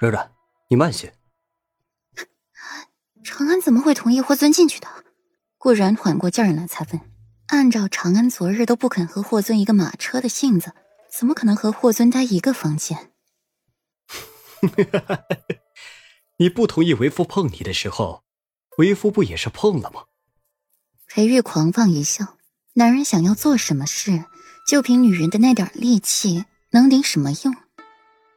软软，你慢些。长安怎么会同意霍尊进去的？顾然缓过劲儿来，才问：“按照长安昨日都不肯和霍尊一个马车的性子，怎么可能和霍尊待一个房间？” 你不同意为夫碰你的时候，为夫不也是碰了吗？裴玉狂放一笑：“男人想要做什么事，就凭女人的那点力气，能顶什么用？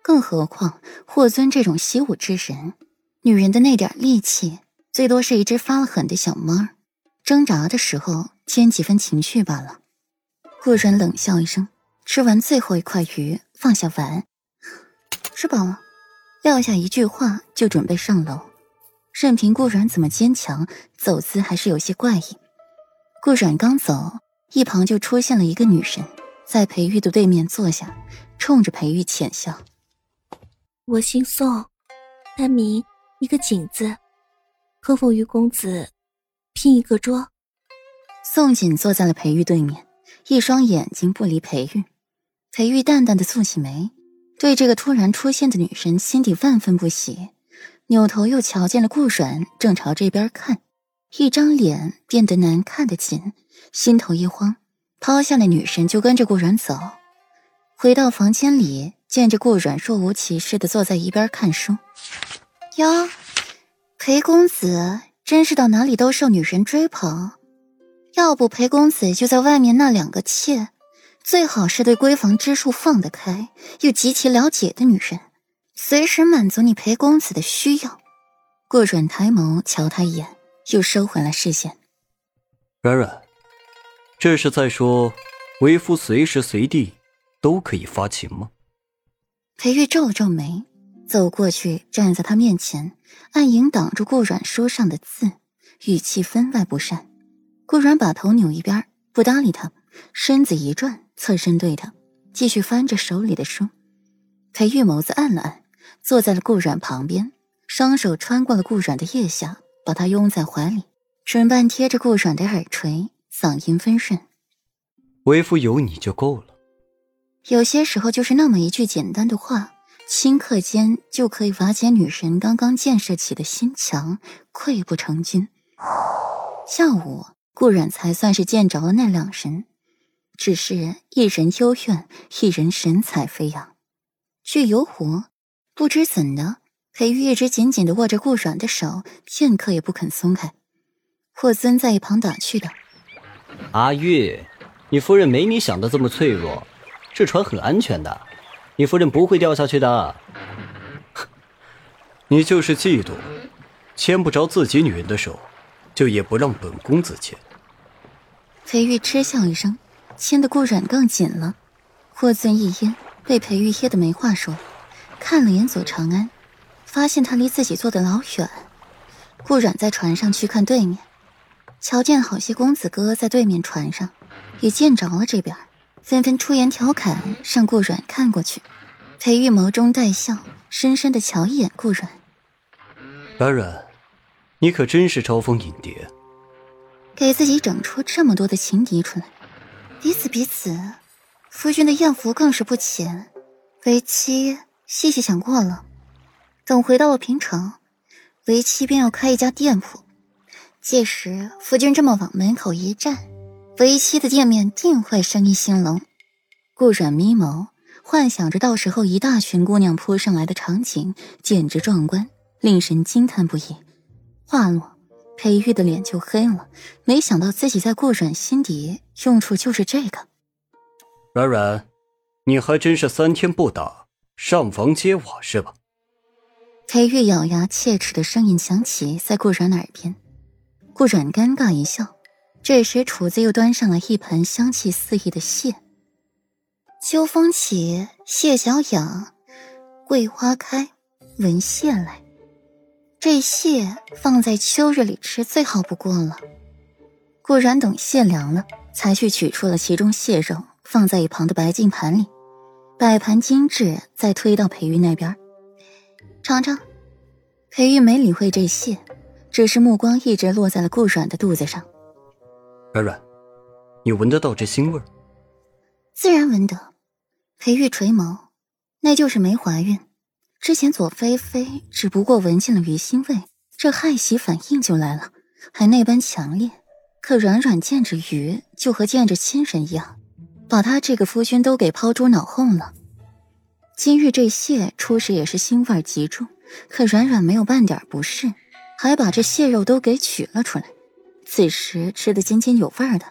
更何况霍尊这种习武之人，女人的那点力气，最多是一只发了狠的小猫，挣扎的时候添几分情绪罢了。”顾然冷笑一声，吃完最后一块鱼，放下碗：“吃饱了。”撂下一句话，就准备上楼。任凭顾软怎么坚强，走姿还是有些怪异。顾软刚走，一旁就出现了一个女神，在裴玉的对面坐下，冲着裴玉浅笑：“我姓宋，单名一个锦字，可否与公子拼一个桌？”宋锦坐在了裴玉对面，一双眼睛不离裴玉。裴玉淡淡的蹙起眉。对这个突然出现的女神，心底万分不喜，扭头又瞧见了顾软正朝这边看，一张脸变得难看的紧，心头一慌，抛下了女神就跟着顾软走，回到房间里，见着顾软若无其事的坐在一边看书。哟，裴公子真是到哪里都受女人追捧，要不裴公子就在外面那两个妾。最好是对闺房之术放得开，又极其了解的女人，随时满足你裴公子的需要。顾软抬眸瞧他一眼，又收回了视线。软软，这是在说，为夫随时随地都可以发情吗？裴玉皱了皱眉，走过去站在他面前，暗影挡住顾软书上的字，语气分外不善。顾软把头扭一边，不搭理他，身子一转。侧身对他，继续翻着手里的书。裴玉眸子暗了暗，坐在了顾软旁边，双手穿过了顾软的腋下，把他拥在怀里，唇瓣贴着顾软的耳垂，嗓音温顺：“为夫有你就够了。”有些时候，就是那么一句简单的话，顷刻间就可以瓦解女神刚刚建设起的心墙，溃不成军。下午，顾软才算是见着了那两人。只是一人幽怨，一人神采飞扬，却游湖。不知怎的，裴玉一直紧紧的握着顾软的手，片刻也不肯松开。霍尊在一旁打趣道：“阿玉，你夫人没你想的这么脆弱，这船很安全的，你夫人不会掉下去的。你就是嫉妒，牵不着自己女人的手，就也不让本公子牵。”裴玉嗤笑一声。牵的顾软更紧了，霍尊一噎，被裴玉噎得没话说，看了眼左长安，发现他离自己坐得老远。顾软在船上去看对面，瞧见好些公子哥在对面船上，也见着了这边，纷纷出言调侃，让顾软看过去。裴玉眸中带笑，深深的瞧一眼顾软。软软，你可真是招蜂引蝶，给自己整出这么多的情敌出来。彼此彼此，夫君的艳福更是不浅。为妻细细想过了，等回到了平城，为妻便要开一家店铺。届时夫君这么往门口一站，为妻的见面定会生意兴隆。顾软眯眸，幻想着到时候一大群姑娘扑上来的场景，简直壮观，令人惊叹不已。话落。裴玉的脸就黑了，没想到自己在顾软心底用处就是这个。软软，你还真是三天不打，上房揭瓦是吧？裴玉咬牙切齿的声音响起在顾软耳边，顾软尴尬一笑。这时厨子又端上了一盆香气四溢的蟹。秋风起，蟹脚痒，桂花开，闻蟹来。这蟹放在秋日里吃最好不过了。顾然等蟹凉了，才去取出了其中蟹肉，放在一旁的白净盘里，摆盘精致，再推到裴玉那边，尝尝。裴玉没理会这蟹，只是目光一直落在了顾软的肚子上。软软，你闻得到这腥味？自然闻得。裴玉垂眸，那就是没怀孕。之前左菲菲只不过闻见了鱼腥味，这害喜反应就来了，还那般强烈。可软软见着鱼，就和见着亲人一样，把他这个夫君都给抛诸脑后了。金玉这蟹初时也是腥味极重，可软软没有半点不适，还把这蟹肉都给取了出来。此时吃得津津有味儿的，